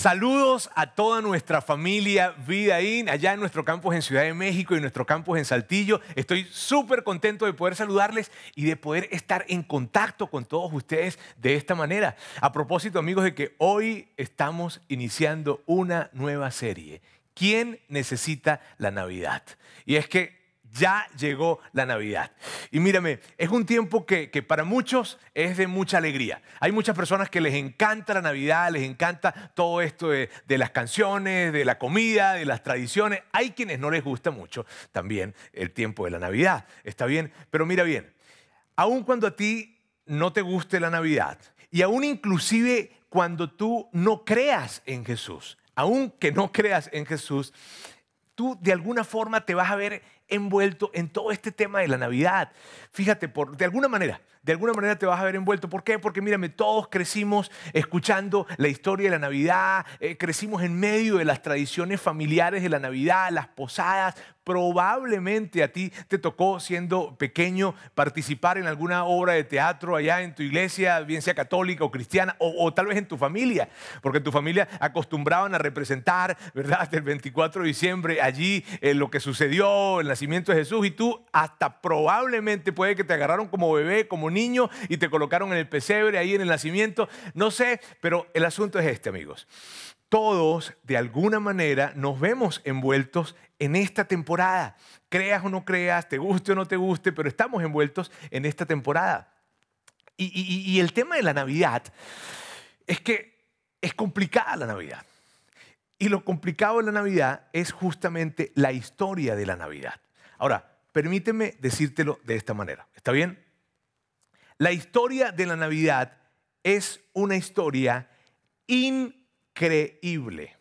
Saludos a toda nuestra familia Vida In, allá en nuestro campus en Ciudad de México y nuestro campus en Saltillo. Estoy súper contento de poder saludarles y de poder estar en contacto con todos ustedes de esta manera. A propósito, amigos, de que hoy estamos iniciando una nueva serie. ¿Quién necesita la Navidad? Y es que ya llegó la Navidad. Y mírame, es un tiempo que, para muchos es de mucha alegría. Hay muchas personas que les encanta la Navidad, les encanta todo esto de, las canciones, de la comida, de las tradiciones. Hay quienes no les gusta mucho también el tiempo de la Navidad. Está bien, pero mira bien, aun cuando a ti no te guste la Navidad y aún inclusive cuando tú no creas en Jesús, aun que no creas en Jesús, tú de alguna forma te vas a ver envuelto en todo este tema de la Navidad. Fíjate, por, de alguna manera, de alguna manera te vas a ver envuelto. ¿Por qué? Porque mírame, todos crecimos escuchando la historia de la Navidad, eh, crecimos en medio de las tradiciones familiares de la Navidad, las posadas. Probablemente a ti te tocó siendo pequeño participar en alguna obra de teatro allá en tu iglesia, bien sea católica o cristiana, o, tal vez en tu familia, porque en tu familia acostumbraban a representar, ¿verdad? El 24 de diciembre allí eh, lo que sucedió, el nacimiento de Jesús, y tú hasta probablemente puede que te agarraron como bebé, como niño y te colocaron en el pesebre ahí en el nacimiento. No sé, pero el asunto es este, amigos. Todos, de alguna manera, nos vemos envueltos en esta temporada. Creas o no creas, te guste o no te guste, pero estamos envueltos en esta temporada. Y, y el tema de la Navidad es que es complicada la Navidad. Y lo complicado de la Navidad es justamente la historia de la Navidad. Ahora, permíteme decírtelo de esta manera. ¿Está bien? La historia de la Navidad es una historia increíble.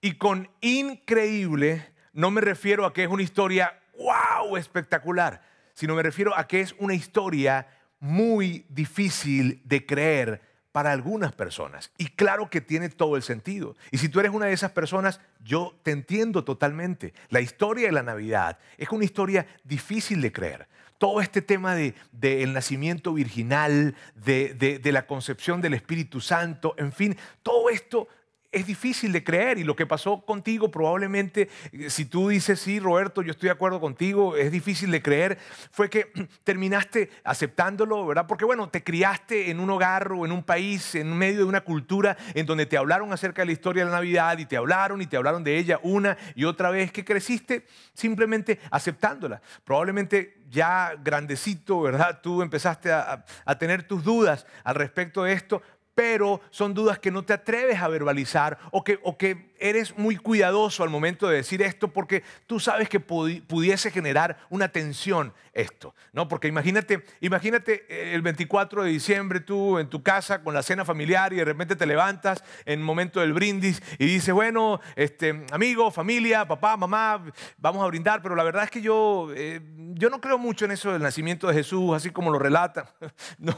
Y con increíble no me refiero a que es una historia wow, espectacular, sino me refiero a que es una historia muy difícil de creer para algunas personas. Y claro que tiene todo el sentido. Y si tú eres una de esas personas, yo te entiendo totalmente. La historia de la Navidad es una historia difícil de creer todo este tema del de, nacimiento virginal, de, de la concepción del Espíritu Santo, en fin, todo esto es difícil de creer y lo que pasó contigo probablemente, eh, si tú dices, sí, Roberto, yo estoy de acuerdo contigo, es difícil de creer, fue que terminaste aceptándolo, ¿verdad? Porque bueno, te criaste en un hogar o en un país, en medio de una cultura en donde te hablaron acerca de la historia de la Navidad y te hablaron y te hablaron de ella una y otra vez, que creciste simplemente aceptándola. Probablemente ya grandecito, ¿verdad? Tú empezaste a, a tener tus dudas al respecto de esto, pero son dudas que no te atreves a verbalizar o que, o que eres muy cuidadoso al momento de decir esto porque tú sabes que pudiese generar una tensión esto, ¿no? Porque imagínate, imagínate eh, el 24 de diciembre tú en tu casa con la cena familiar y de repente te levantas en el momento del brindis y dices, bueno, este, amigo, familia, papá, mamá, vamos a brindar, pero la verdad es que yo, eh, yo no creo mucho en eso del nacimiento de Jesús, así como lo relata. No,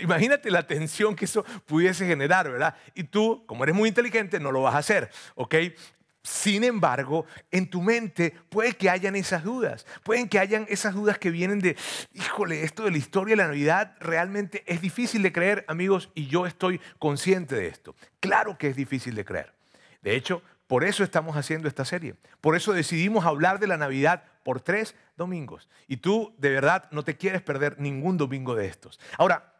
imagínate la tensión que eso pudiese generar, ¿verdad? Y tú, como eres muy inteligente, no lo vas a hacer. ¿Ok? Sin embargo, en tu mente puede que hayan esas dudas, pueden que hayan esas dudas que vienen de, híjole, esto de la historia de la Navidad realmente es difícil de creer, amigos, y yo estoy consciente de esto. Claro que es difícil de creer. De hecho, por eso estamos haciendo esta serie. Por eso decidimos hablar de la Navidad por tres domingos. Y tú, de verdad, no te quieres perder ningún domingo de estos. Ahora,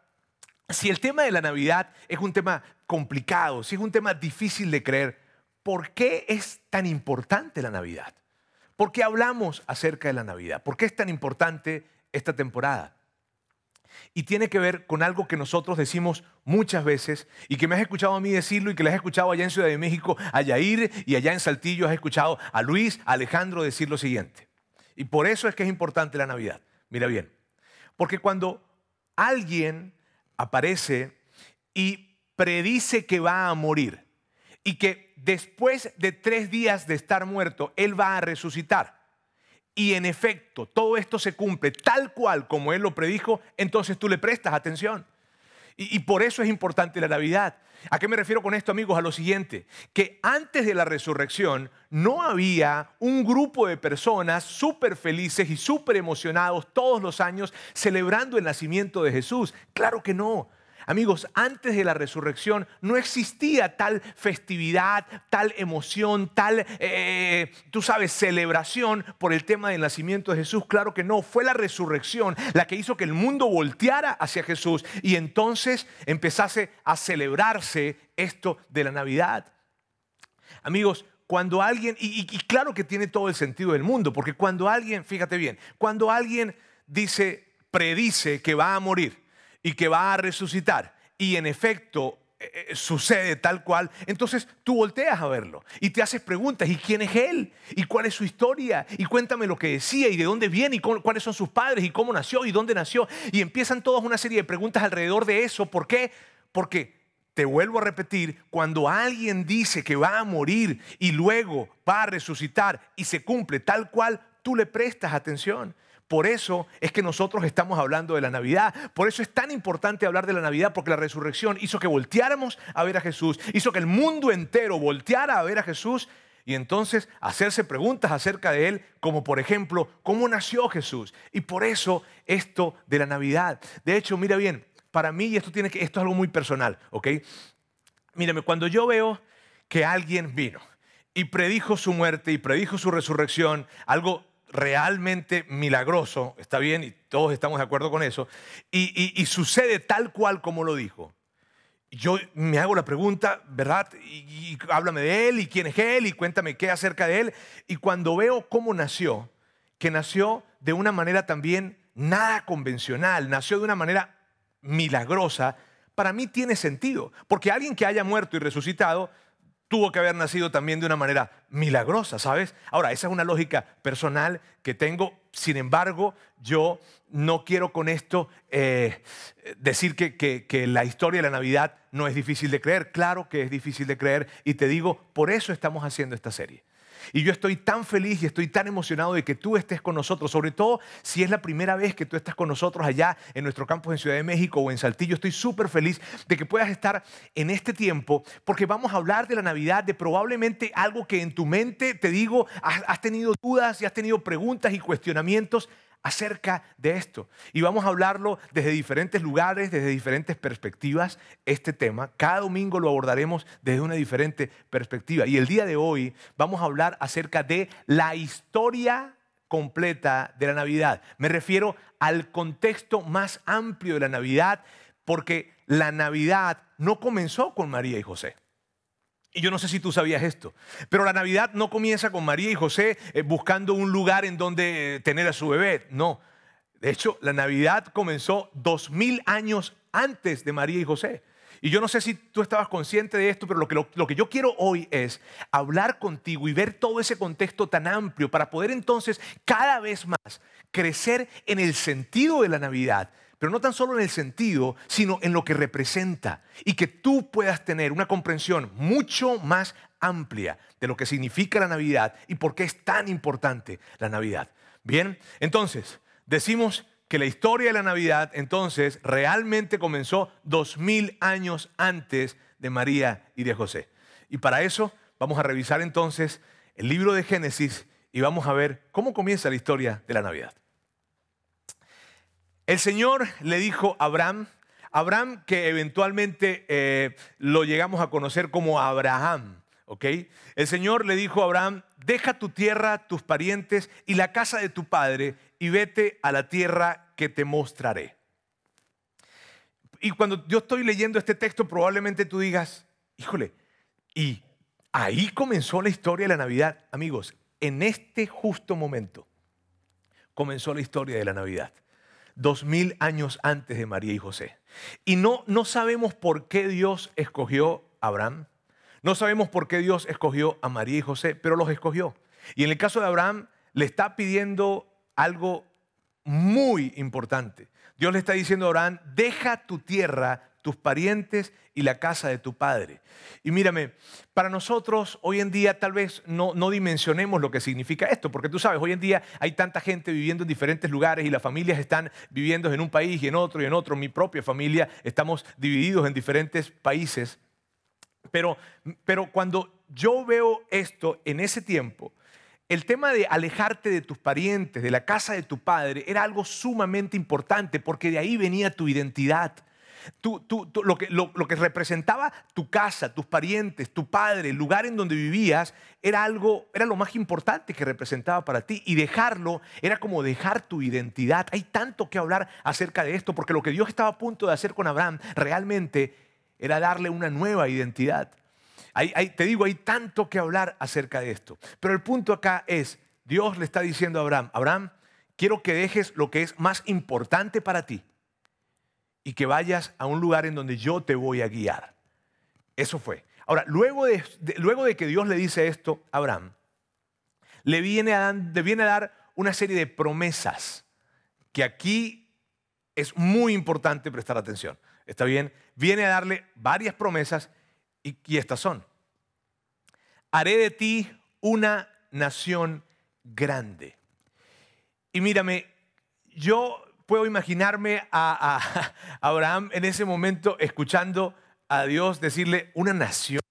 si el tema de la Navidad es un tema complicado, si es un tema difícil de creer, ¿por qué es tan importante la Navidad? ¿Por qué hablamos acerca de la Navidad? ¿Por qué es tan importante esta temporada? Y tiene que ver con algo que nosotros decimos muchas veces y que me has escuchado a mí decirlo y que les has escuchado allá en Ciudad de México, a Yair y allá en Saltillo has escuchado a Luis, a Alejandro decir lo siguiente. Y por eso es que es importante la Navidad. Mira bien, porque cuando alguien aparece y predice que va a morir y que después de tres días de estar muerto, Él va a resucitar. y en efecto todo esto se cumple tal cual como Él lo predijo, entonces tú le prestas atención. Y, por eso es importante la Navidad. ¿A qué me refiero con esto, amigos? A lo siguiente, que antes de la resurrección no había un grupo de personas súper felices y súper emocionados todos los años celebrando el nacimiento de Jesús. Claro que no. Amigos, antes de la resurrección no existía tal festividad, tal emoción, tal, eh, tú sabes, celebración por el tema del nacimiento de Jesús. Claro que no, fue la resurrección la que hizo que el mundo volteara hacia Jesús y entonces empezase a celebrarse esto de la Navidad. Amigos, cuando alguien, y claro que tiene todo el sentido del mundo, porque cuando alguien, fíjate bien, cuando alguien dice, predice que va a morir, y que va a resucitar y en efecto eh, eh, sucede tal cual, entonces tú volteas a verlo y te haces preguntas, ¿y quién es él? ¿Y cuál es su historia? Y cuéntame lo que decía y de dónde viene y cuáles son sus padres y cómo nació y dónde nació. Y empiezan todas una serie de preguntas alrededor de eso. ¿Por qué? Porque te vuelvo a repetir, cuando alguien dice que va a morir y luego va a resucitar y se cumple tal cual, tú le prestas atención. Por eso es que nosotros estamos hablando de la Navidad. Por eso es tan importante hablar de la Navidad, porque la resurrección hizo que volteáramos a ver a Jesús, hizo que el mundo entero volteara a ver a Jesús y entonces hacerse preguntas acerca de Él, como por ejemplo, ¿cómo nació Jesús? Y por eso esto de la Navidad. De hecho, mira bien, para mí, y esto, tiene que, esto es algo muy personal, ¿ok? Mírame, cuando yo veo que alguien vino y predijo su muerte y predijo su resurrección, algo realmente milagroso, está bien, y todos estamos de acuerdo con eso, y, sucede tal cual como lo dijo. Yo me hago la pregunta, ¿verdad? Y, háblame de él, y quién es él, y cuéntame qué acerca de él. Y cuando veo cómo nació, que nació de una manera también nada convencional, nació de una manera milagrosa, para mí tiene sentido. Porque alguien que haya muerto y resucitado tuvo que haber nacido también de una manera milagrosa, ¿sabes? Ahora, esa es una lógica personal que tengo, sin embargo, yo no quiero con esto eh, decir que, que la historia de la Navidad no es difícil de creer, claro que es difícil de creer y te digo, por eso estamos haciendo esta serie. Y yo estoy tan feliz y estoy tan emocionado de que tú estés con nosotros, sobre todo si es la primera vez que tú estás con nosotros allá en nuestro campus en Ciudad de México o en Saltillo. Estoy súper feliz de que puedas estar en este tiempo porque vamos a hablar de la Navidad, de probablemente algo que en tu mente, te digo, has, tenido dudas y has tenido preguntas y cuestionamientos acerca de esto. Y vamos a hablarlo desde diferentes lugares, desde diferentes perspectivas, este tema. Cada domingo lo abordaremos desde una diferente perspectiva. Y el día de hoy vamos a hablar acerca de la historia completa de la Navidad. Me refiero al contexto más amplio de la Navidad, porque la Navidad no comenzó con María y José. Y yo no sé si tú sabías esto, pero la Navidad no comienza con María y José eh, buscando un lugar en donde eh, tener a su bebé. No. De hecho, la Navidad comenzó dos mil años antes de María y José. Y yo no sé si tú estabas consciente de esto, pero lo que, lo que yo quiero hoy es hablar contigo y ver todo ese contexto tan amplio para poder entonces cada vez más crecer en el sentido de la Navidad pero no tan solo en el sentido, sino en lo que representa y que tú puedas tener una comprensión mucho más amplia de lo que significa la Navidad y por qué es tan importante la Navidad. Bien, entonces, decimos que la historia de la Navidad entonces realmente comenzó dos mil años antes de María y de José. Y para eso vamos a revisar entonces el libro de Génesis y vamos a ver cómo comienza la historia de la Navidad. El Señor le dijo a Abraham, Abraham que eventualmente eh, lo llegamos a conocer como Abraham, ¿ok? El Señor le dijo a Abraham, deja tu tierra, tus parientes y la casa de tu padre y vete a la tierra que te mostraré. Y cuando yo estoy leyendo este texto, probablemente tú digas, híjole, y ahí comenzó la historia de la Navidad. Amigos, en este justo momento comenzó la historia de la Navidad dos mil años antes de María y José. Y no, no sabemos por qué Dios escogió a Abraham, no sabemos por qué Dios escogió a María y José, pero los escogió. Y en el caso de Abraham le está pidiendo algo muy importante. Dios le está diciendo a Abraham, deja tu tierra, tus parientes y la casa de tu padre. Y mírame, para nosotros hoy en día tal vez no, no dimensionemos lo que significa esto, porque tú sabes, hoy en día hay tanta gente viviendo en diferentes lugares y las familias están viviendo en un país y en otro y en otro. Mi propia familia, estamos divididos en diferentes países. Pero, pero cuando yo veo esto en ese tiempo, el tema de alejarte de tus parientes, de la casa de tu padre, era algo sumamente importante porque de ahí venía tu identidad. Lo, que, lo, que, representaba tu casa, tus parientes, tu padre, el lugar en donde vivías, era algo, era lo más importante que representaba para ti. Y dejarlo era como dejar tu identidad. Hay tanto que hablar acerca de esto, porque lo que Dios estaba a punto de hacer con Abraham realmente era darle una nueva identidad te digo, hay tanto que hablar acerca de esto. Pero el punto acá es, Dios le está diciendo a Abraham, Abraham, quiero que dejes lo que es más importante para ti y que vayas a un lugar en donde yo te voy a guiar. Eso fue. Ahora, luego de, luego de que Dios le dice esto a Abraham, le viene a, le viene a dar una serie de promesas que aquí es muy importante prestar atención. ¿Está bien? Viene a darle varias promesas y, estas son. Haré de ti una nación grande. Y mírame, yo puedo imaginarme a, Abraham en ese momento escuchando a Dios decirle una nación.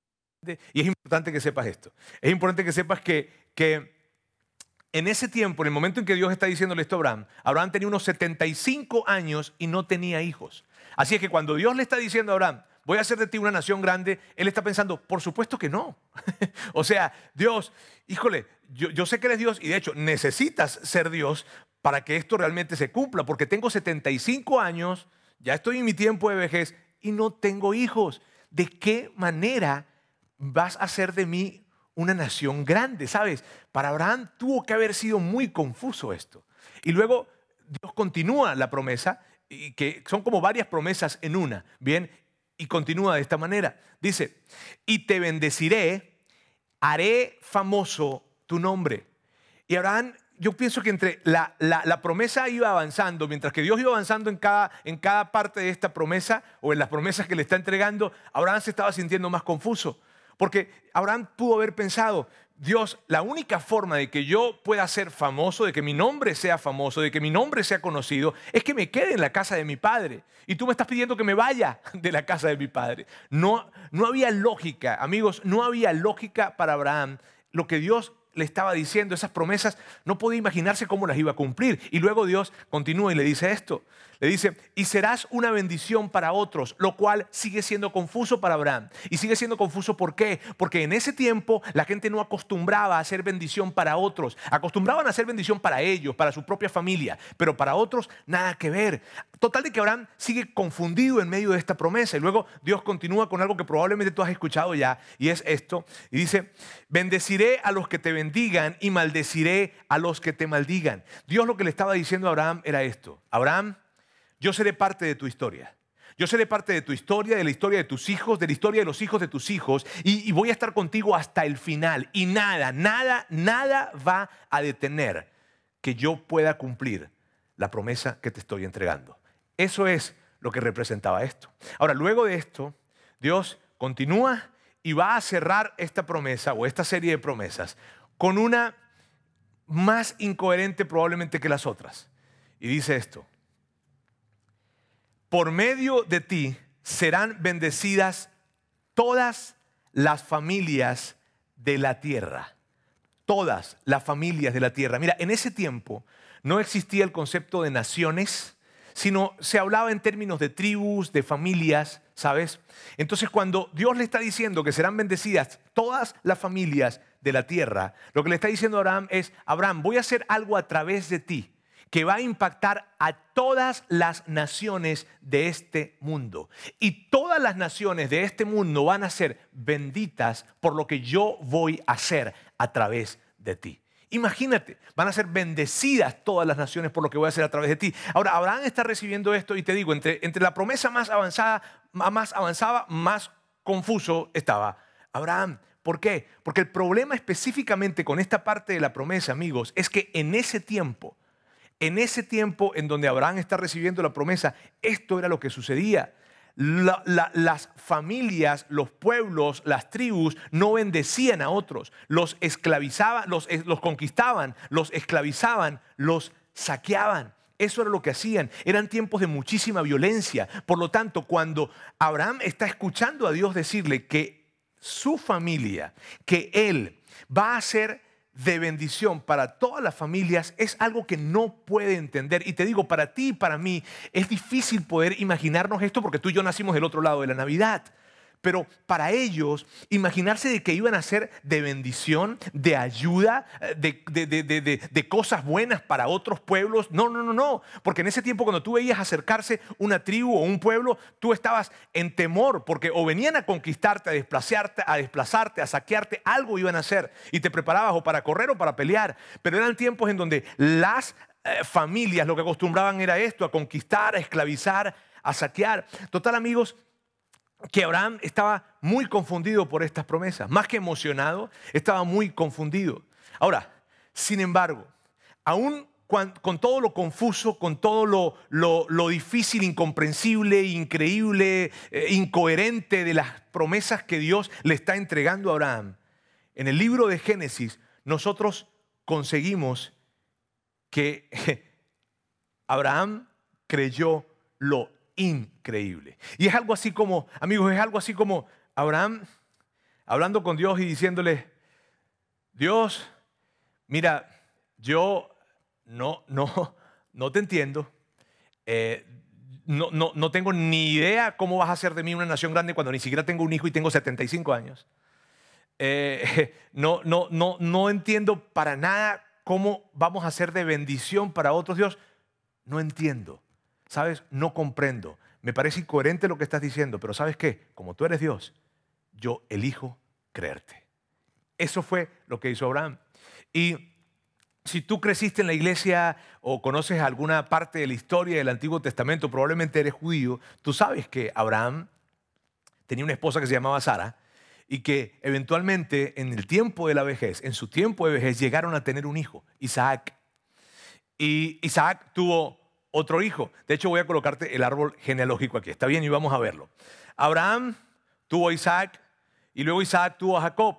Y es importante que sepas esto. Es importante que sepas que, que en ese tiempo, en el momento en que Dios está diciéndole esto a Abraham, Abraham tenía unos 75 años y no tenía hijos. Así es que cuando Dios le está diciendo a Abraham, voy a hacer de ti una nación grande, él está pensando, por supuesto que no. o sea, Dios, híjole, yo, sé que eres Dios y de hecho necesitas ser Dios para que esto realmente se cumpla, porque tengo 75 años, ya estoy en mi tiempo de vejez y no tengo hijos. ¿De qué manera vas a hacer de mí una nación grande? ¿Sabes? Para Abraham tuvo que haber sido muy confuso esto. Y luego Dios continúa la promesa, y que son como varias promesas en una, ¿bien? Y continúa de esta manera. Dice, y te bendeciré, haré famoso tu nombre. Y Abraham, yo pienso que entre la, promesa iba avanzando, mientras que Dios iba avanzando en cada, en cada parte de esta promesa o en las promesas que le está entregando, Abraham se estaba sintiendo más confuso. Porque Abraham pudo haber pensado, Dios, la única forma de que yo pueda ser famoso, de que mi nombre sea famoso, de que mi nombre sea conocido, es que me quede en la casa de mi padre. Y tú me estás pidiendo que me vaya de la casa de mi padre. No, no había lógica, amigos, no había lógica para Abraham. Lo que Dios le estaba diciendo, esas promesas, no podía imaginarse cómo las iba a cumplir. Y luego Dios continúa y le dice esto. Le dice, y serás una bendición para otros, lo cual sigue siendo confuso para Abraham. Y sigue siendo confuso ¿por qué? Porque en ese tiempo la gente no acostumbraba a hacer bendición para otros. Acostumbraban a hacer bendición para ellos, para su propia familia, pero para otros nada que ver. Total de que Abraham sigue confundido en medio de esta promesa. Y luego Dios continúa con algo que probablemente tú has escuchado ya, y es esto. Y dice, bendeciré a los que te bendigan y maldeciré a los que te maldigan. Dios lo que le estaba diciendo a Abraham era esto. Abraham, yo seré parte de tu historia. Yo seré parte de tu historia, de la historia de tus hijos, de la historia de los hijos de tus hijos, y, voy a estar contigo hasta el final. Y nada, nada, nada va a detener que yo pueda cumplir la promesa que te estoy entregando. Eso es lo que representaba esto. Ahora, luego de esto, Dios continúa y va a cerrar esta promesa o esta serie de promesas con una más incoherente probablemente que las otras. Y dice esto, por medio de ti serán bendecidas todas las familias de la tierra. Todas las familias de la tierra. Mira, en ese tiempo no existía el concepto de naciones, sino se hablaba en términos de tribus, de familias, ¿sabes? Entonces cuando Dios le está diciendo que serán bendecidas todas las familias de la tierra, lo que le está diciendo a Abraham es, Abraham, voy a hacer algo a través de ti que va a impactar a todas las naciones de este mundo. Y todas las naciones de este mundo van a ser benditas por lo que yo voy a hacer a través de ti. Imagínate, van a ser bendecidas todas las naciones por lo que voy a hacer a través de ti. Ahora, Abraham está recibiendo esto y te digo, entre, entre la promesa más avanzada, más avanzada, más confuso estaba Abraham. ¿Por qué? Porque el problema específicamente con esta parte de la promesa, amigos, es que en ese tiempo en ese tiempo en donde Abraham está recibiendo la promesa, esto era lo que sucedía. las familias, los pueblos, las tribus no bendecían a otros, los esclavizaban, los, los conquistaban, los esclavizaban, los saqueaban. Eso era lo que hacían. Eran tiempos de muchísima violencia. Por lo tanto, cuando Abraham está escuchando a Dios decirle que su familia, que él va a ser de bendición para todas las familias, es algo que no puede entender. Y te digo, para ti y para mí es difícil poder imaginarnos esto porque tú y yo nacimos del otro lado de la Navidad. Pero para ellos, imaginarse de que iban a ser de bendición, de ayuda, eh, de, cosas buenas para otros pueblos, no, no, no, no. Porque en ese tiempo cuando tú veías acercarse una tribu o un pueblo, tú estabas en temor porque o venían a conquistarte, a desplazarte, a desplazarte, a saquearte, algo iban a hacer. Y te preparabas o para correr o para pelear. Pero eran tiempos en donde las eh, familias lo que acostumbraban era esto, a conquistar, a esclavizar, a saquear. Total amigos, que Abraham estaba muy confundido por estas promesas, más que emocionado, estaba muy confundido. Ahora, sin embargo, aún con, todo lo confuso, con todo lo, difícil, incomprensible, increíble, eh, incoherente de las promesas que Dios le está entregando a Abraham, en el libro de Génesis nosotros conseguimos que Abraham creyó lo increíble. Y es algo así como, amigos, es algo así como Abraham hablando con Dios y diciéndole, Dios, mira, yo no, no, no te entiendo. Eh, no, no, no, tengo ni idea cómo vas a hacer de mí una nación grande cuando ni siquiera tengo un hijo y tengo 75 años. Eh, no, no, no, no entiendo para nada cómo vamos a ser de bendición para otros. Dios, no entiendo. ¿Sabes? No comprendo. Me parece incoherente lo que estás diciendo, pero ¿sabes qué? Como tú eres Dios, yo elijo creerte. Eso fue lo que hizo Abraham. Y si tú creciste en la iglesia o conoces alguna parte de la historia del Antiguo Testamento, probablemente eres judío, tú sabes que Abraham tenía una esposa que se llamaba Sara y que eventualmente en el tiempo de la vejez, en su tiempo de vejez, llegaron a tener un hijo, Isaac. Y Isaac tuvo otro hijo. De hecho, voy a colocarte el árbol genealógico aquí. Está bien y vamos a verlo. Abraham tuvo a Isaac y luego Isaac tuvo a Jacob.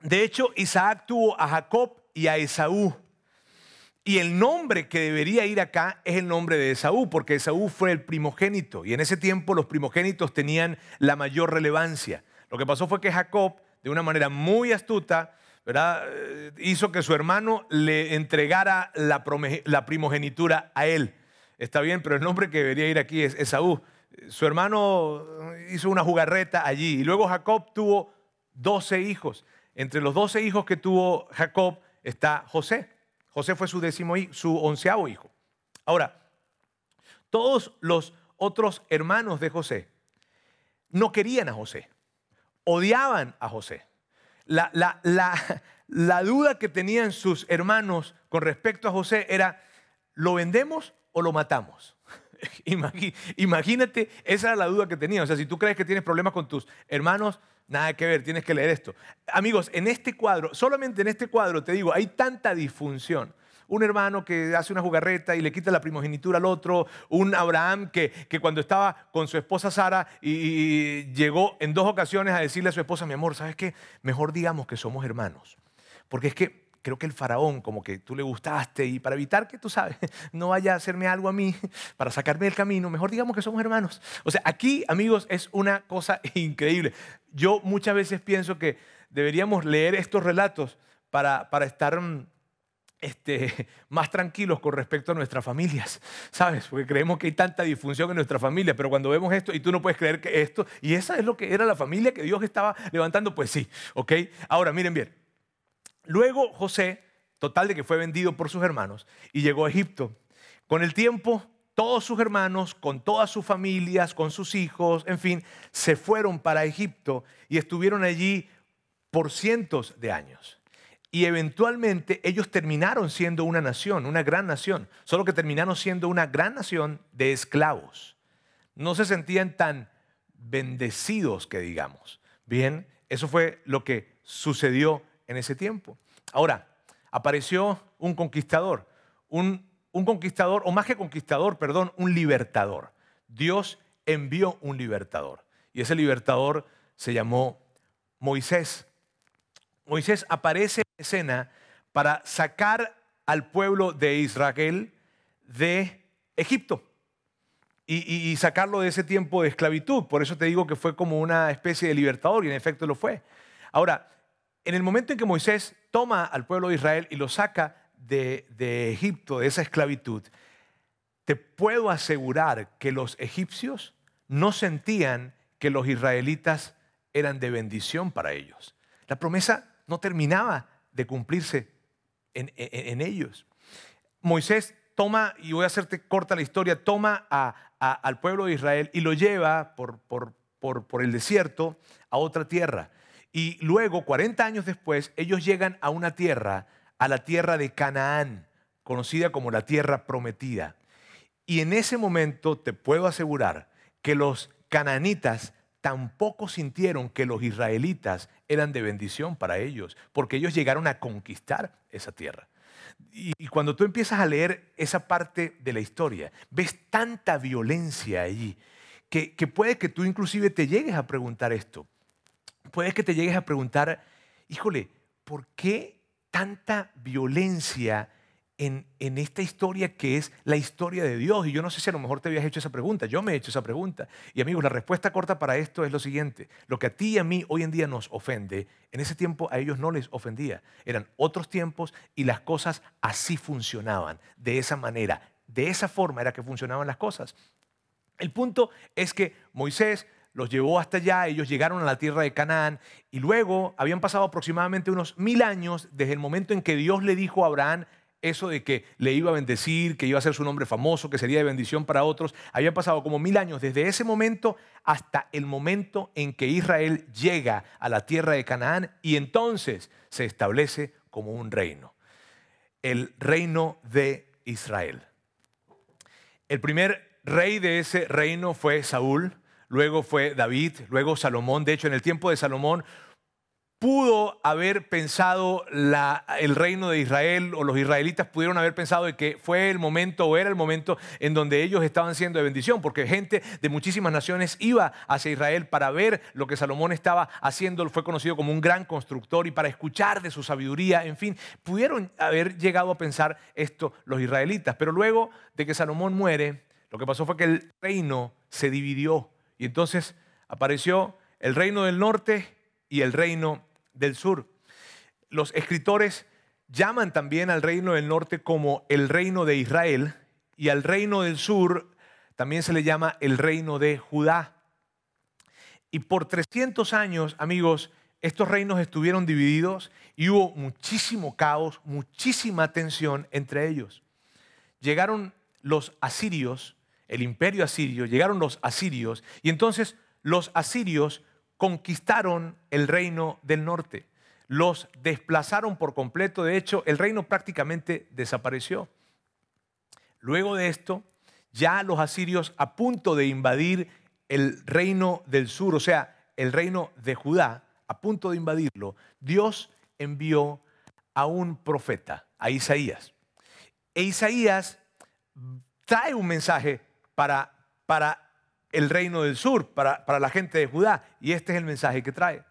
De hecho, Isaac tuvo a Jacob y a Esaú. Y el nombre que debería ir acá es el nombre de Esaú, porque Esaú fue el primogénito. Y en ese tiempo los primogénitos tenían la mayor relevancia. Lo que pasó fue que Jacob, de una manera muy astuta, Eh, hizo que su hermano le entregara la, primogenitura a él. Está bien, pero el nombre que debería ir aquí es Esaú. Su hermano hizo una jugarreta allí. Y luego Jacob tuvo 12 hijos. Entre los 12 hijos que tuvo Jacob está José. José fue su décimo su onceavo hijo. Ahora, todos los otros hermanos de José no querían a José, odiaban a José la, la, duda que tenían sus hermanos con respecto a José era, ¿lo vendemos o lo matamos? Imagínate, esa era la duda que tenían. O sea, si tú crees que tienes problemas con tus hermanos, nada que ver, tienes que leer esto. Amigos, en este cuadro, solamente en este cuadro te digo, hay tanta disfunción un hermano que hace una jugarreta y le quita la primogenitura al otro, un Abraham que, que cuando estaba con su esposa Sara y, llegó en dos ocasiones a decirle a su esposa, mi amor, ¿sabes qué? Mejor digamos que somos hermanos. Porque es que creo que el faraón, como que tú le gustaste y para evitar que tú sabes, no vaya a hacerme algo a mí, para sacarme del camino, mejor digamos que somos hermanos. O sea, aquí, amigos, es una cosa increíble. Yo muchas veces pienso que deberíamos leer estos relatos para, para estar mm, este, más tranquilos con respecto a nuestras familias, ¿sabes? Porque creemos que hay tanta disfunción en nuestra familia, pero cuando vemos esto y tú no puedes creer que esto, y esa es lo que era la familia que Dios estaba levantando, pues sí, ¿ok? Ahora, miren bien, luego José, total de que fue vendido por sus hermanos y llegó a Egipto. Con el tiempo, todos sus hermanos, con todas sus familias, con sus hijos, en fin, se fueron para Egipto y estuvieron allí por cientos de años. Y eventualmente ellos terminaron siendo una nación, una gran nación, solo que terminaron siendo una gran nación de esclavos. No se sentían tan bendecidos que digamos. Bien, eso fue lo que sucedió en ese tiempo. Ahora, apareció un conquistador, un, un conquistador, o más que conquistador, perdón, un libertador. Dios envió un libertador. Y ese libertador se llamó Moisés. Moisés aparece escena para sacar al pueblo de Israel de Egipto y, sacarlo de ese tiempo de esclavitud. Por eso te digo que fue como una especie de libertador y en efecto lo fue. Ahora, en el momento en que Moisés toma al pueblo de Israel y lo saca de, Egipto, de esa esclavitud, te puedo asegurar que los egipcios no sentían que los israelitas eran de bendición para ellos. La promesa no terminaba de cumplirse en, ellos. Moisés toma, y voy a hacerte corta la historia, toma al pueblo de Israel y lo lleva por, por, por, el desierto a otra tierra. Y luego, 40 años después, ellos llegan a una tierra, a la tierra de Canaán, conocida como la tierra prometida. Y en ese momento te puedo asegurar que los cananitas tampoco sintieron que los israelitas eran de bendición para ellos, porque ellos llegaron a conquistar esa tierra. Y, cuando tú empiezas a leer esa parte de la historia, ves tanta violencia allí, que, puede que tú inclusive te llegues a preguntar esto. Puede que te llegues a preguntar, híjole, ¿por qué tanta violencia en, esta historia que es la historia de Dios. Y yo no sé si a lo mejor te habías hecho esa pregunta, yo me he hecho esa pregunta. Y amigos, la respuesta corta para esto es lo siguiente, lo que a ti y a mí hoy en día nos ofende, en ese tiempo a ellos no les ofendía. Eran otros tiempos y las cosas así funcionaban, de esa manera, de esa forma era que funcionaban las cosas. El punto es que Moisés los llevó hasta allá, ellos llegaron a la tierra de Canaán y luego habían pasado aproximadamente unos mil años desde el momento en que Dios le dijo a Abraham, eso de que le iba a bendecir, que iba a ser su nombre famoso, que sería de bendición para otros, había pasado como mil años desde ese momento hasta el momento en que Israel llega a la tierra de Canaán y entonces se establece como un reino, el reino de Israel. El primer rey de ese reino fue Saúl, luego fue David, luego Salomón. De hecho, en el tiempo de Salomón pudo haber pensado el reino de Israel o los israelitas pudieron haber pensado de que fue el momento o era el momento en donde ellos estaban siendo de bendición, porque gente de muchísimas naciones iba hacia Israel para ver lo que Salomón estaba haciendo, fue conocido como un gran constructor y para escuchar de su sabiduría, en fin, pudieron haber llegado a pensar esto los israelitas, pero luego de que Salomón muere, lo que pasó fue que el reino se dividió y entonces apareció el reino del norte y el reino del sur. Los escritores llaman también al reino del norte como el reino de Israel y al reino del sur también se le llama el reino de Judá. Y por 300 años, amigos, estos reinos estuvieron divididos y hubo muchísimo caos, muchísima tensión entre ellos. Llegaron los asirios, el imperio asirio, llegaron los asirios y entonces los asirios conquistaron el reino del norte, los desplazaron por completo, de hecho el reino prácticamente desapareció. Luego de esto, ya los asirios a punto de invadir el reino del sur, o sea, el reino de Judá, a punto de invadirlo, Dios envió a un profeta, a Isaías. E Isaías trae un mensaje para, para el reino del sur, para, para la gente de Judá. Y este es el mensaje que trae.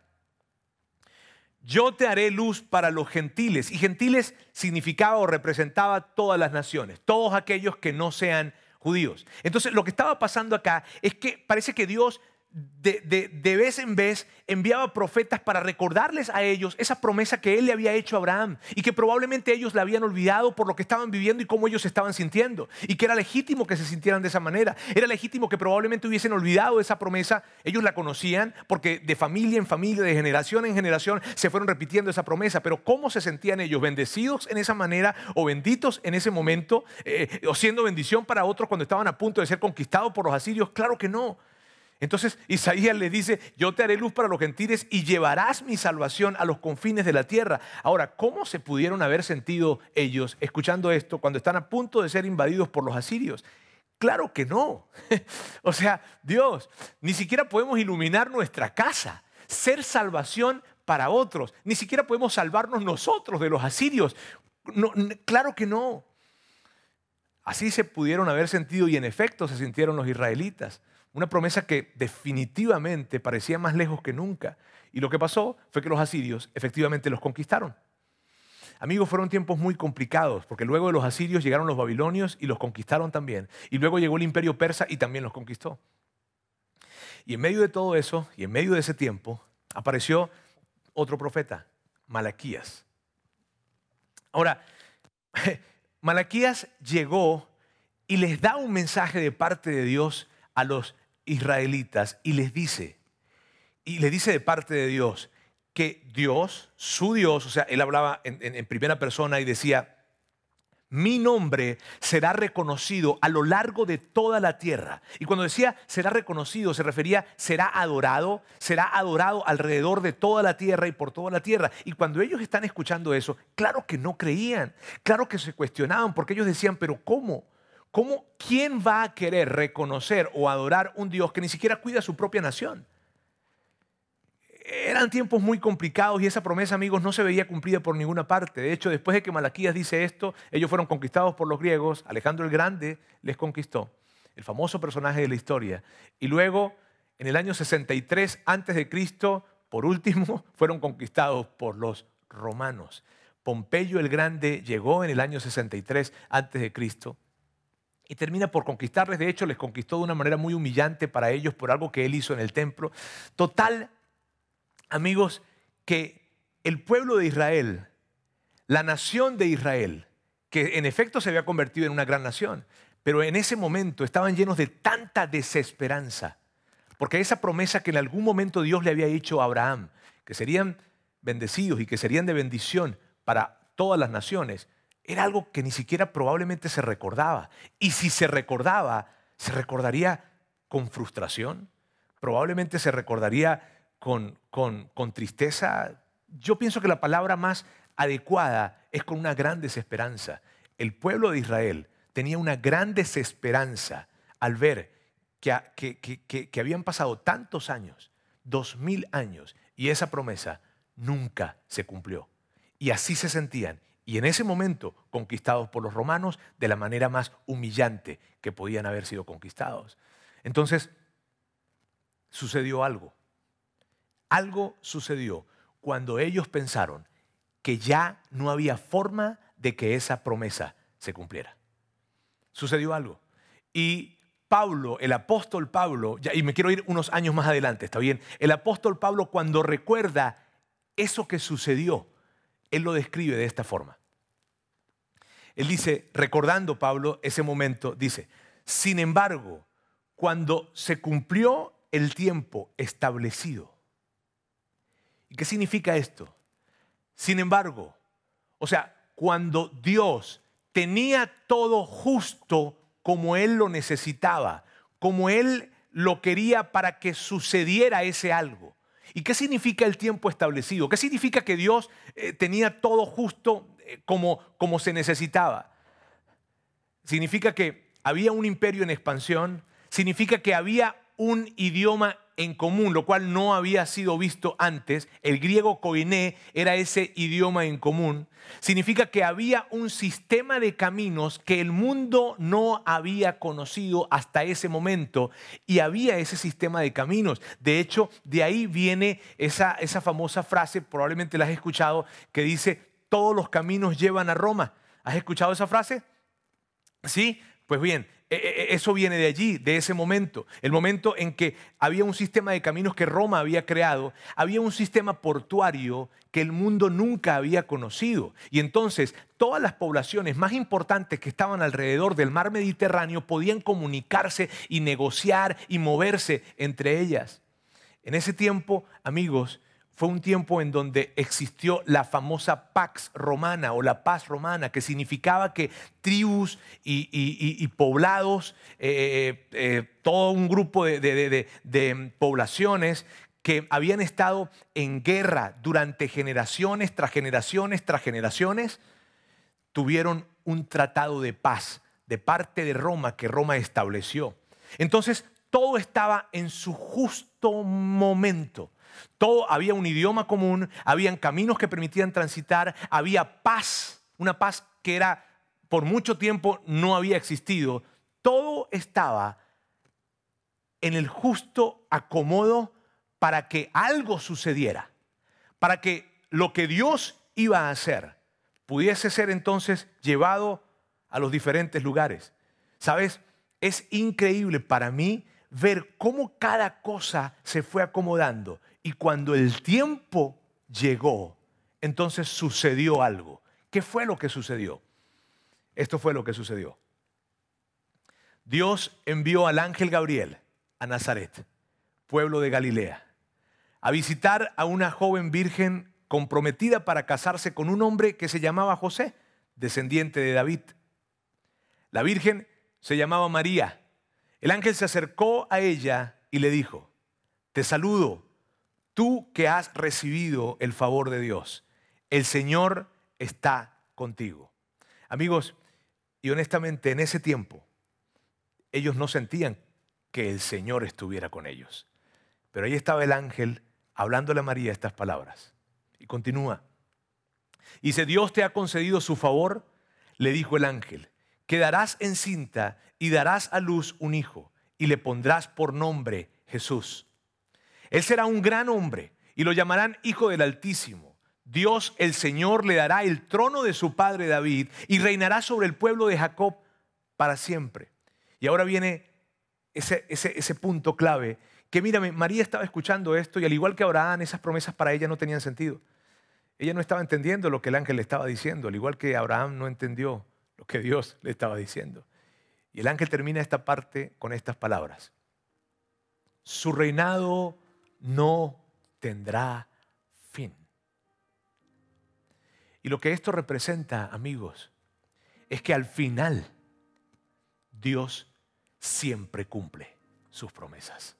Yo te haré luz para los gentiles. Y gentiles significaba o representaba todas las naciones, todos aquellos que no sean judíos. Entonces lo que estaba pasando acá es que parece que Dios de, vez en vez enviaba profetas para recordarles a ellos esa promesa que él le había hecho a Abraham y que probablemente ellos la habían olvidado por lo que estaban viviendo y cómo ellos se estaban sintiendo y que era legítimo que se sintieran de esa manera. Era legítimo que probablemente hubiesen olvidado esa promesa. Ellos la conocían porque de familia en familia, de generación en generación se fueron repitiendo esa promesa. Pero ¿cómo se sentían ellos? ¿Bendecidos en esa manera o benditos en ese momento eh, o siendo bendición para otros cuando estaban a punto de ser conquistados por los asirios? Claro que no. Entonces Isaías le dice, yo te haré luz para los gentiles y llevarás mi salvación a los confines de la tierra. Ahora, ¿cómo se pudieron haber sentido ellos escuchando esto cuando están a punto de ser invadidos por los asirios? Claro que no. o sea, Dios, ni siquiera podemos iluminar nuestra casa, ser salvación para otros. Ni siquiera podemos salvarnos nosotros de los asirios. claro que no. Así se pudieron haber sentido y en efecto se sintieron los israelitas Una promesa que definitivamente parecía más lejos que nunca. Y lo que pasó fue que los asirios efectivamente los conquistaron. Amigos, fueron tiempos muy complicados, porque luego de los asirios llegaron los babilonios y los conquistaron también. Y luego llegó el imperio persa y también los conquistó. Y en medio de todo eso, y en medio de ese tiempo, apareció otro profeta, Malaquías. Ahora, Malaquías llegó y les da un mensaje de parte de Dios a los israelitas y les dice, y le dice de parte de Dios, que Dios, su Dios, o sea, él hablaba en, primera persona y decía, mi nombre será reconocido a lo largo de toda la tierra. Y cuando decía será reconocido, se refería será adorado, será adorado alrededor de toda la tierra y por toda la tierra. Y cuando ellos están escuchando eso, claro que no creían, claro que se cuestionaban, porque ellos decían, pero ¿cómo? ¿Cómo? ¿Quién va a querer reconocer o adorar un Dios que ni siquiera cuida su propia nación? eran tiempos muy complicados y esa promesa, amigos, no se veía cumplida por ninguna parte. De hecho, después de que Malaquías dice esto, ellos fueron conquistados por los griegos, Alejandro el Grande les conquistó, el famoso personaje de la historia. Y luego, en el año 63 antes de Cristo, por último, fueron conquistados por los romanos. Pompeyo el Grande llegó en el año 63 antes de Cristo y termina por conquistarles. De hecho, les conquistó de una manera muy humillante para ellos por algo que él hizo en el templo. Total, amigos, que el pueblo de Israel, la nación de Israel, que en efecto se había convertido en una gran nación, pero en ese momento estaban llenos de tanta desesperanza, porque esa promesa que en algún momento Dios le había dicho a Abraham, que serían bendecidos y que serían de bendición para todas las naciones, era algo que ni siquiera probablemente se recordaba. Y si se recordaba, se recordaría con frustración, probablemente se recordaría con, con, tristeza. Yo pienso que la palabra más adecuada es con una gran desesperanza. El pueblo de Israel tenía una gran desesperanza al ver que, que, que, habían pasado tantos años, dos mil años, y esa promesa nunca se cumplió. Y así se sentían. Y en ese momento, conquistados por los romanos de la manera más humillante que podían haber sido conquistados. Entonces, sucedió algo. Algo sucedió cuando ellos pensaron que ya no había forma de que esa promesa se cumpliera. Sucedió algo. Y Pablo, el apóstol Pablo, y me quiero ir unos años más adelante, ¿está bien? El apóstol Pablo cuando recuerda eso que sucedió, él lo describe de esta forma. Él dice, recordando Pablo ese momento, dice, sin embargo, cuando se cumplió el tiempo establecido, qué significa esto? Sin embargo, o sea, cuando Dios tenía todo justo como Él lo necesitaba, como Él lo quería para que sucediera ese algo. ¿Y qué significa el tiempo establecido? ¿Qué significa que Dios eh, tenía todo justo eh, como, como se necesitaba? Significa que había un imperio en expansión, significa que había un idioma en común, lo cual no había sido visto antes. El griego koiné era ese idioma en común. Significa que había un sistema de caminos que el mundo no había conocido hasta ese momento y había ese sistema de caminos. De hecho, de ahí viene esa, esa famosa frase, probablemente la has escuchado, que dice, todos los caminos llevan a Roma. ¿Has escuchado esa frase? Sí, pues bien, eso viene de allí, de ese momento. El momento en que había un sistema de caminos que Roma había creado, había un sistema portuario que el mundo nunca había conocido. Y entonces todas las poblaciones más importantes que estaban alrededor del mar Mediterráneo podían comunicarse y negociar y moverse entre ellas. En ese tiempo, amigos, fue un tiempo en donde existió la famosa Pax Romana o la paz romana, que significaba que tribus y, poblados, eh, eh, eh, todo un grupo de, poblaciones que habían estado en guerra durante generaciones tras generaciones tras generaciones, tuvieron un tratado de paz de parte de Roma que Roma estableció. Entonces, todo estaba en su justo momento. Todo, había un idioma común, habían caminos que permitían transitar, había paz, una paz que era por mucho tiempo no había existido. Todo estaba en el justo acomodo para que algo sucediera, para que lo que Dios iba a hacer pudiese ser entonces llevado a los diferentes lugares. ¿Sabes? Es increíble para mí ver cómo cada cosa se fue acomodando y cuando el tiempo llegó, entonces sucedió algo. ¿Qué fue lo que sucedió? Esto fue lo que sucedió. Dios envió al ángel Gabriel a Nazaret, pueblo de Galilea, a visitar a una joven virgen comprometida para casarse con un hombre que se llamaba José, descendiente de David. La virgen se llamaba María. El ángel se acercó a ella y le dijo, te saludo, tú que has recibido el favor de Dios. El Señor está contigo. Amigos, y honestamente en ese tiempo ellos no sentían que el Señor estuviera con ellos. Pero ahí estaba el ángel hablándole a María estas palabras. Y continúa. Y si Dios te ha concedido su favor, le dijo el ángel, quedarás encinta y darás a luz un hijo y le pondrás por nombre Jesús. Él será un gran hombre y lo llamarán Hijo del Altísimo. Dios el Señor le dará el trono de su padre David y reinará sobre el pueblo de Jacob para siempre. Y ahora viene ese, ese, punto clave, que mírame, María estaba escuchando esto y al igual que Abraham, esas promesas para ella no tenían sentido. Ella no estaba entendiendo lo que el ángel le estaba diciendo, al igual que Abraham no entendió lo que Dios le estaba diciendo. Y el ángel termina esta parte con estas palabras. Su reinado no tendrá fin. Y lo que esto representa, amigos, es que al final Dios siempre cumple sus promesas.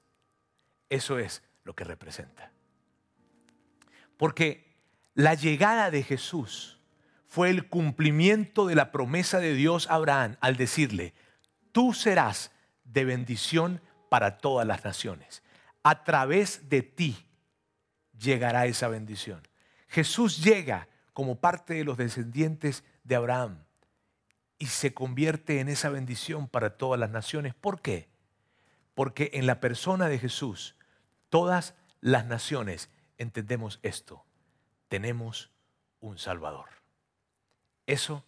Eso es lo que representa. Porque la llegada de Jesús fue el cumplimiento de la promesa de Dios a Abraham al decirle, tú serás de bendición para todas las naciones. A través de ti llegará esa bendición. Jesús llega como parte de los descendientes de Abraham y se convierte en esa bendición para todas las naciones. ¿Por qué? Porque en la persona de Jesús, todas las naciones entendemos esto. Tenemos un Salvador. Eso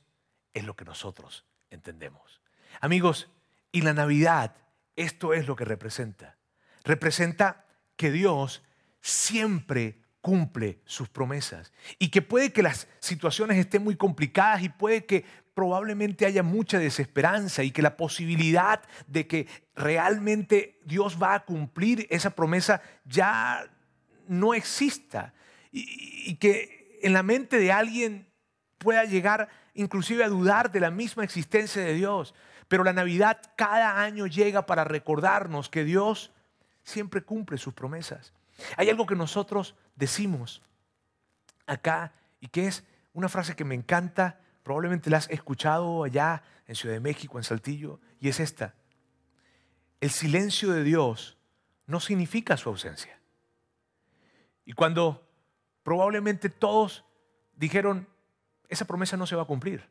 es lo que nosotros entendemos. Amigos, y la Navidad, esto es lo que representa. Representa que Dios siempre cumple sus promesas y que puede que las situaciones estén muy complicadas y puede que probablemente haya mucha desesperanza y que la posibilidad de que realmente Dios va a cumplir esa promesa ya no exista. Y, que en la mente de alguien pueda llegar inclusive a dudar de la misma existencia de Dios. Pero la Navidad cada año llega para recordarnos que Dios siempre cumple sus promesas. Hay algo que nosotros decimos acá y que es una frase que me encanta Probablemente la has escuchado allá en Ciudad de México, en Saltillo, y es esta. El silencio de Dios no significa su ausencia. Y cuando probablemente todos dijeron, esa promesa no se va a cumplir.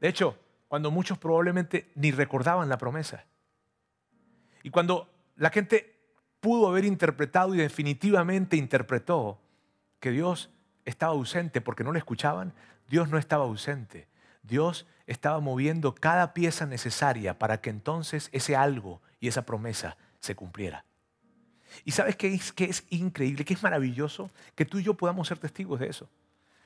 De hecho, cuando muchos probablemente ni recordaban la promesa. Y cuando la gente pudo haber interpretado y definitivamente interpretó que Dios estaba ausente porque no le escuchaban, Dios no estaba ausente. Dios estaba moviendo cada pieza necesaria para que entonces ese algo y esa promesa se cumpliera. ¿Y sabes qué es, es increíble, qué es maravilloso? Que tú y yo podamos ser testigos de eso.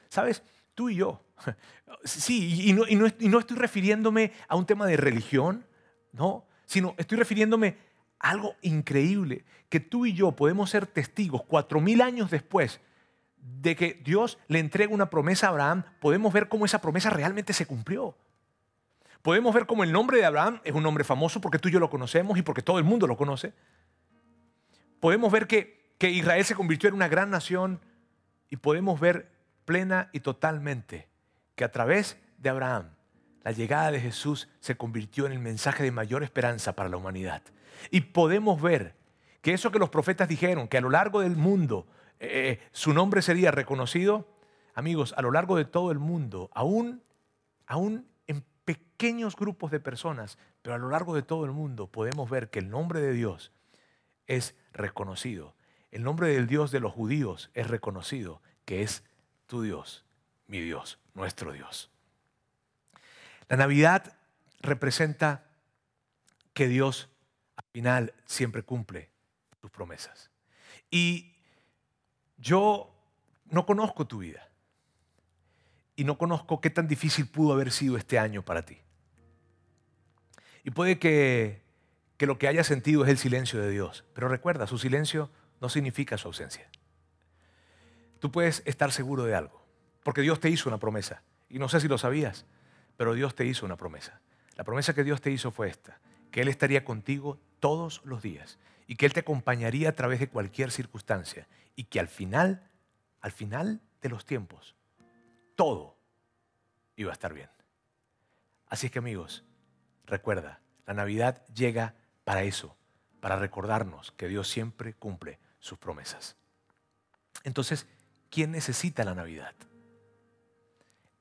¿Sabes? Tú y yo. Sí, y no, y no estoy refiriéndome a un tema de religión, no, sino estoy refiriéndome algo increíble, que tú y yo podemos ser testigos cuatro mil años después de que Dios le entrega una promesa a Abraham, podemos ver cómo esa promesa realmente se cumplió. Podemos ver cómo el nombre de Abraham es un nombre famoso porque tú y yo lo conocemos y porque todo el mundo lo conoce. Podemos ver que, que Israel se convirtió en una gran nación y podemos ver plena y totalmente que a través de Abraham la llegada de Jesús se convirtió en el mensaje de mayor esperanza para la humanidad. Y podemos ver que eso que los profetas dijeron, que a lo largo del mundo eh, su nombre sería reconocido, amigos, a lo largo de todo el mundo, aún, aún en pequeños grupos de personas, pero a lo largo de todo el mundo podemos ver que el nombre de Dios es reconocido. El nombre del Dios de los judíos es reconocido, que es tu Dios, mi Dios, nuestro Dios. La Navidad representa que Dios al final siempre cumple sus promesas. Y yo no conozco tu vida y no conozco qué tan difícil pudo haber sido este año para ti. Y puede que, que lo que haya sentido es el silencio de Dios, pero recuerda, su silencio no significa su ausencia. Tú puedes estar seguro de algo, porque Dios te hizo una promesa, y no sé si lo sabías, pero Dios te hizo una promesa. La promesa que Dios te hizo fue esta, que Él estaría contigo todos los días y que Él te acompañaría a través de cualquier circunstancia y que al final, al final de los tiempos, todo iba a estar bien. Así es que amigos, recuerda, la Navidad llega para eso, para recordarnos que Dios siempre cumple sus promesas. Entonces, ¿quién necesita la Navidad?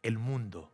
El mundo